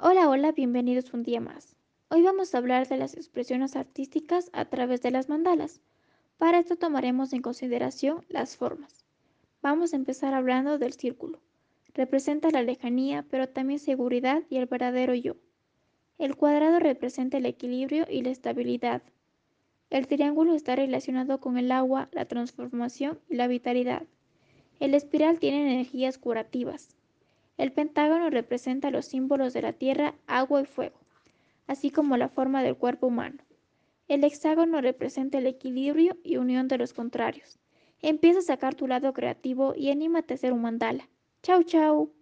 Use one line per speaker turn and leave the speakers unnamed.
Hola, hola, bienvenidos un día más. Hoy vamos a hablar de las expresiones artísticas a través de las mandalas. Para esto tomaremos en consideración las formas. Vamos a empezar hablando del círculo. Representa la lejanía, pero también seguridad y el verdadero yo. El cuadrado representa el equilibrio y la estabilidad. El triángulo está relacionado con el agua, la transformación y la vitalidad. El espiral tiene energías curativas. El pentágono representa los símbolos de la tierra, agua y fuego, así como la forma del cuerpo humano. El hexágono representa el equilibrio y unión de los contrarios. Empieza a sacar tu lado creativo y anímate a hacer un mandala. Chau, chau.